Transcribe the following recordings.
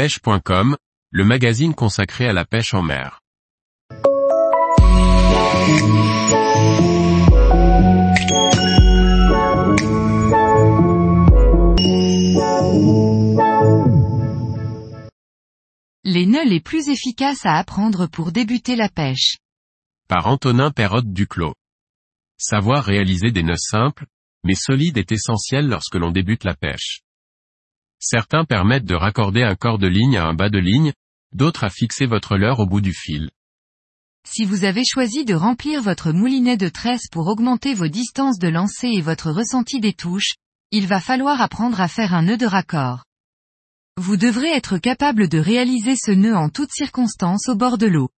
pêche.com, le magazine consacré à la pêche en mer. Les nœuds les plus efficaces à apprendre pour débuter la pêche. Par Antonin Perrotte Duclos. Savoir réaliser des nœuds simples, mais solides est essentiel lorsque l'on débute la pêche. Certains permettent de raccorder un corps de ligne à un bas de ligne, d'autres à fixer votre leurre au bout du fil. Si vous avez choisi de remplir votre moulinet de tresse pour augmenter vos distances de lancer et votre ressenti des touches, il va falloir apprendre à faire un nœud de raccord. Vous devrez être capable de réaliser ce nœud en toutes circonstances au bord de l'eau.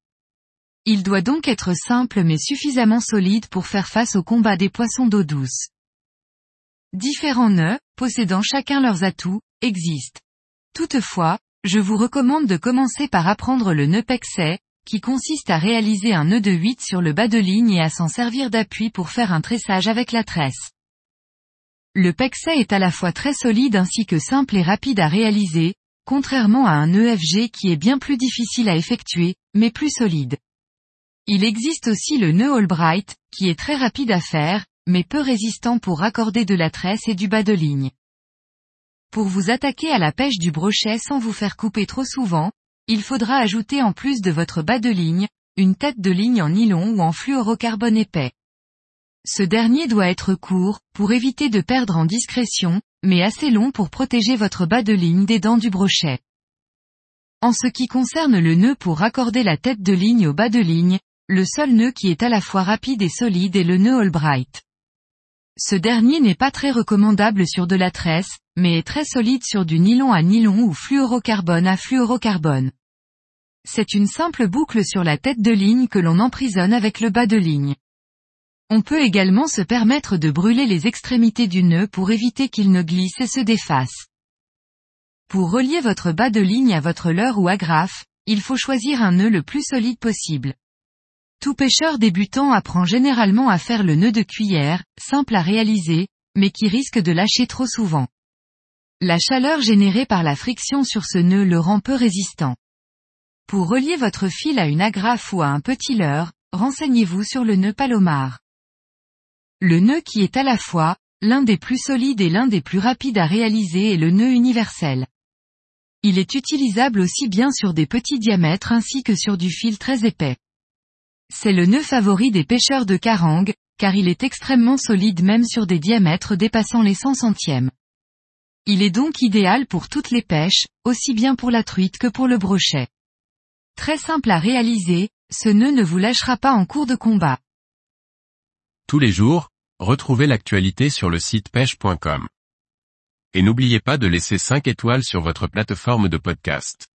Il doit donc être simple mais suffisamment solide pour faire face au combat des poissons d'eau douce. Différents nœuds, possédant chacun leurs atouts, existent. Toutefois, je vous recommande de commencer par apprendre le nœud pexet, qui consiste à réaliser un nœud de 8 sur le bas de ligne et à s'en servir d'appui pour faire un tressage avec la tresse. Le pexet est à la fois très solide ainsi que simple et rapide à réaliser, contrairement à un nœud FG qui est bien plus difficile à effectuer, mais plus solide. Il existe aussi le nœud Albright, qui est très rapide à faire, mais peu résistant pour raccorder de la tresse et du bas de ligne. Pour vous attaquer à la pêche du brochet sans vous faire couper trop souvent, il faudra ajouter en plus de votre bas de ligne, une tête de ligne en nylon ou en fluorocarbone épais. Ce dernier doit être court, pour éviter de perdre en discrétion, mais assez long pour protéger votre bas de ligne des dents du brochet. En ce qui concerne le nœud pour raccorder la tête de ligne au bas de ligne, le seul nœud qui est à la fois rapide et solide est le nœud Albright. Ce dernier n'est pas très recommandable sur de la tresse, mais est très solide sur du nylon à nylon ou fluorocarbone à fluorocarbone. C'est une simple boucle sur la tête de ligne que l'on emprisonne avec le bas de ligne. On peut également se permettre de brûler les extrémités du nœud pour éviter qu'il ne glisse et se défasse. Pour relier votre bas de ligne à votre leurre ou agrafe, il faut choisir un nœud le plus solide possible. Tout pêcheur débutant apprend généralement à faire le nœud de cuillère, simple à réaliser, mais qui risque de lâcher trop souvent. La chaleur générée par la friction sur ce nœud le rend peu résistant. Pour relier votre fil à une agrafe ou à un petit leurre, renseignez-vous sur le nœud palomar. Le nœud qui est à la fois, l'un des plus solides et l'un des plus rapides à réaliser est le nœud universel. Il est utilisable aussi bien sur des petits diamètres ainsi que sur du fil très épais. C'est le nœud favori des pêcheurs de carangue, car il est extrêmement solide même sur des diamètres dépassant les 100 centièmes. Il est donc idéal pour toutes les pêches, aussi bien pour la truite que pour le brochet. Très simple à réaliser, ce nœud ne vous lâchera pas en cours de combat. Tous les jours, retrouvez l'actualité sur le site pêche.com. Et n'oubliez pas de laisser 5 étoiles sur votre plateforme de podcast.